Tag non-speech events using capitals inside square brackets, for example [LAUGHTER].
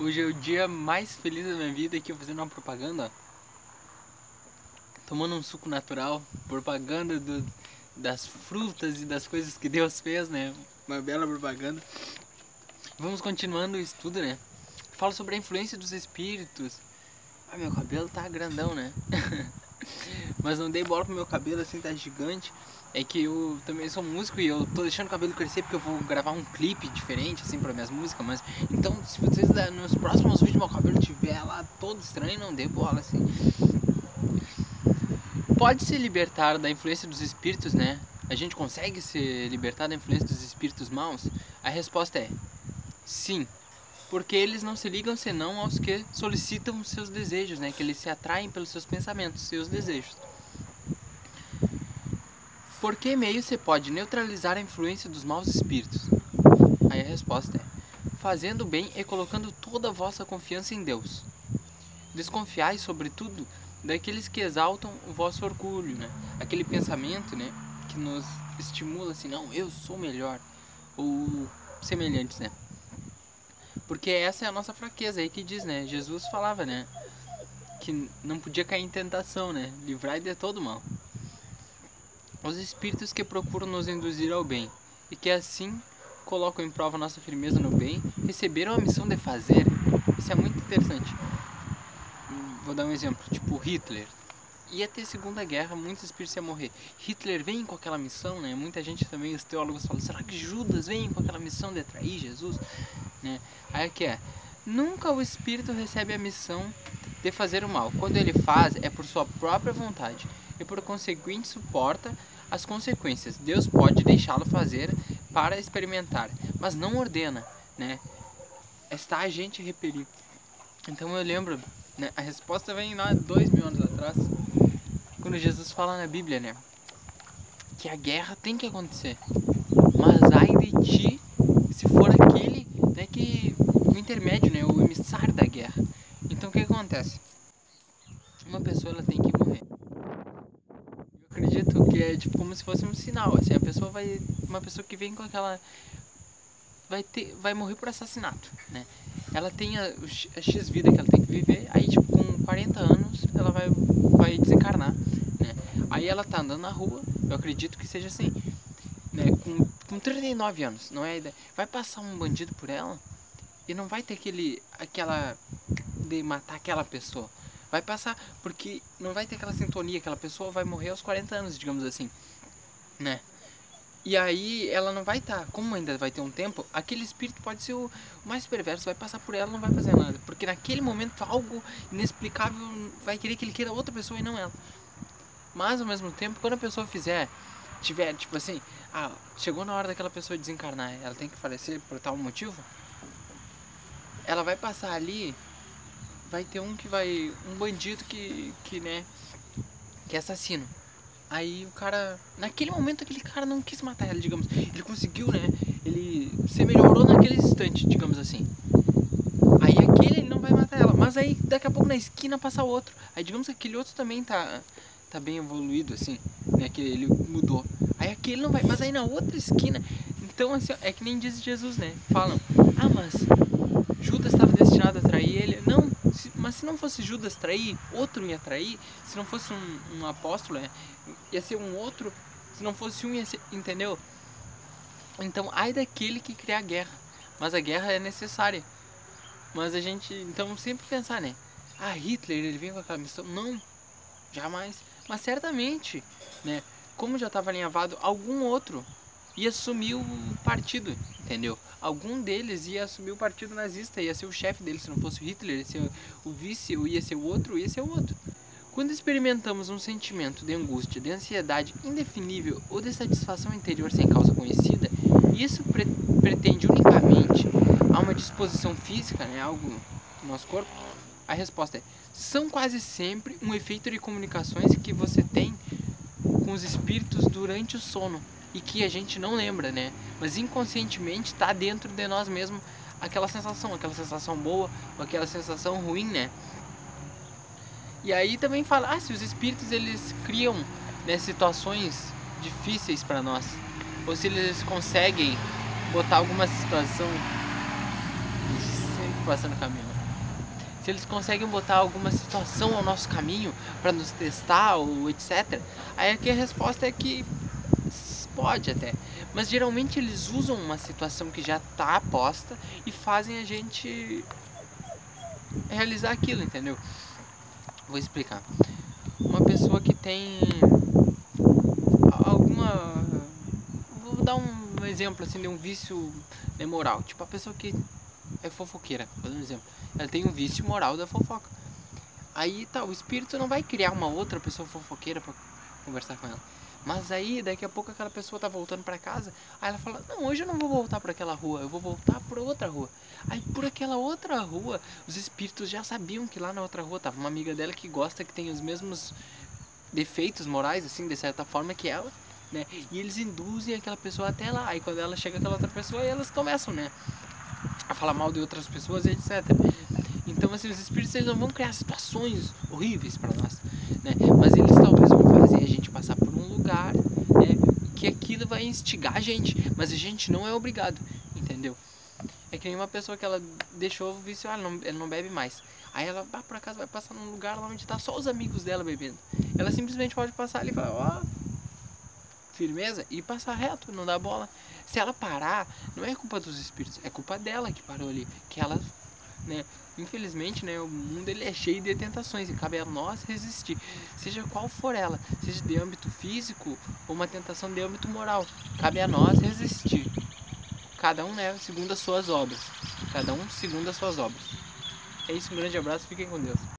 Hoje é o dia mais feliz da minha vida aqui eu fazendo uma propaganda. Tomando um suco natural, propaganda do, das frutas e das coisas que Deus fez, né? Uma bela propaganda. Vamos continuando o estudo, né? Falo sobre a influência dos espíritos. Ah, meu cabelo tá grandão, né? [LAUGHS] Mas não dei bola pro meu cabelo assim, tá gigante. É que eu também sou músico e eu tô deixando o cabelo crescer porque eu vou gravar um clipe diferente, assim, para minhas músicas. Mas então, se vocês nos próximos vídeos meu cabelo tiver lá todo estranho, não dê bola, assim. Pode se libertar da influência dos espíritos, né? A gente consegue se libertar da influência dos espíritos maus? A resposta é sim. Porque eles não se ligam senão aos que solicitam seus desejos, né? Que eles se atraem pelos seus pensamentos, seus desejos. Por que meio você pode neutralizar a influência dos maus espíritos? Aí a resposta é: fazendo bem e colocando toda a vossa confiança em Deus. Desconfiai, sobretudo, daqueles que exaltam o vosso orgulho, né? Aquele pensamento, né, que nos estimula assim, não, eu sou melhor ou semelhantes, né? Porque essa é a nossa fraqueza aí que diz, né? Jesus falava, né, que não podia cair em tentação, né? Livrai de todo mal os espíritos que procuram nos induzir ao bem e que assim colocam em prova nossa firmeza no bem, receberam a missão de fazer. Isso é muito interessante. Vou dar um exemplo, tipo Hitler. Ia ter Segunda Guerra, muitos espíritos iam morrer. Hitler vem com aquela missão, né? Muita gente também, os teólogos falam, será que Judas vem com aquela missão de atrair Jesus? Né? Aí aqui é, nunca o espírito recebe a missão de fazer o mal. Quando ele faz, é por sua própria vontade e por conseguinte suporta as consequências. Deus pode deixá-lo fazer para experimentar, mas não ordena, né? Está a gente repelir. Então eu lembro, né? A resposta vem lá dois mil anos atrás, quando Jesus fala na Bíblia, né? Que a guerra tem que acontecer, mas ai de ti se for aquele, né? Que o intermédio, né? O emissário da guerra. Então o que acontece? Uma pessoa ela tem que que é tipo como se fosse um sinal, assim, a pessoa vai uma pessoa que vem com aquela vai ter vai morrer por assassinato, né? Ela tem a, a X vida que ela tem que viver, aí tipo com 40 anos ela vai vai desencarnar, né? Aí ela tá andando na rua, eu acredito que seja assim, né, com com 39 anos, não é? Vai passar um bandido por ela e não vai ter aquele aquela de matar aquela pessoa vai passar, porque não vai ter aquela sintonia, aquela pessoa vai morrer aos 40 anos, digamos assim, né? E aí ela não vai estar, tá, como ainda vai ter um tempo, aquele espírito pode ser o mais perverso, vai passar por ela, não vai fazer nada, porque naquele momento algo inexplicável vai querer que ele queira outra pessoa e não ela. Mas ao mesmo tempo, quando a pessoa fizer, tiver tipo assim, ah, chegou na hora daquela pessoa desencarnar, ela tem que falecer por tal motivo, ela vai passar ali vai ter um que vai. um bandido que. que né. que é assassino. Aí o cara. Naquele momento aquele cara não quis matar ela, digamos. Ele conseguiu, né? Ele se melhorou naquele instante, digamos assim. Aí aquele ele não vai matar ela. Mas aí daqui a pouco na esquina passa outro. Aí digamos que aquele outro também tá. tá bem evoluído, assim. Né? Que ele mudou. Aí aquele não vai. Mas aí na outra esquina. Então assim, é que nem diz Jesus, né? Falam, ah, mas Judas estava destinado a trair ele. Não, mas se não fosse Judas trair, outro ia trair. Se não fosse um, um apóstolo, é, ia ser um outro. Se não fosse um, ia ser. Entendeu? Então, ai daquele que criar guerra. Mas a guerra é necessária. Mas a gente, então, sempre pensar, né? Ah, Hitler, ele vem com aquela missão. Não, jamais. Mas certamente, né? Como já estava alinhavado, algum outro ia assumir o partido, entendeu? Algum deles ia assumir o partido nazista, ia ser o chefe dele, se não fosse o Hitler, ia ser o vice, ia ser o outro, ia ser o outro. Quando experimentamos um sentimento de angústia, de ansiedade indefinível ou de satisfação interior sem causa conhecida, isso pre pretende unicamente a uma disposição física, né, algo do nosso corpo? A resposta é: são quase sempre um efeito de comunicações que você tem com os espíritos durante o sono e que a gente não lembra, né? Mas inconscientemente está dentro de nós mesmos aquela sensação, aquela sensação boa ou aquela sensação ruim, né? E aí também fala, ah, se os espíritos eles criam né, situações difíceis para nós, ou se eles conseguem botar alguma situação sempre passa no caminho. Se eles conseguem botar alguma situação ao nosso caminho para nos testar ou etc. Aí aqui a resposta é que pode até. Mas geralmente eles usam uma situação que já está posta e fazem a gente realizar aquilo, entendeu? Vou explicar. Uma pessoa que tem alguma. Vou dar um exemplo assim de um vício moral. Tipo a pessoa que é fofoqueira, dar um exemplo. Ela tem um vício moral da fofoca. Aí tá, o espírito não vai criar uma outra pessoa fofoqueira para conversar com ela. Mas aí, daqui a pouco aquela pessoa tá voltando para casa, aí ela fala: "Não, hoje eu não vou voltar para aquela rua, eu vou voltar por outra rua". Aí por aquela outra rua, os espíritos já sabiam que lá na outra rua tava uma amiga dela que gosta que tem os mesmos defeitos morais assim, de certa forma que ela, né? E eles induzem aquela pessoa até lá. Aí quando ela chega aquela outra pessoa, elas começam, né, a falar mal de outras pessoas, etc. Então, assim, os espíritos eles não vão criar situações horríveis para nós, né? Mas eles talvez vão fazer a gente passar por lugar, né? Que aquilo vai instigar a gente, mas a gente não é obrigado, entendeu? É que nem uma pessoa que ela deixou o vício, ela não, ela não bebe mais. Aí ela, ah, por acaso, vai passar num lugar onde tá só os amigos dela bebendo. Ela simplesmente pode passar ali e falar, ó, oh, firmeza, e passar reto, não dá bola. Se ela parar, não é culpa dos espíritos, é culpa dela que parou ali, que ela, né, infelizmente, né, o mundo ele é cheio de tentações e cabe a nós resistir, seja qual for ela, seja de âmbito físico ou uma tentação de âmbito moral, cabe a nós resistir. Cada um, né, segundo as suas obras. Cada um segundo as suas obras. É isso, um grande abraço, fiquem com Deus.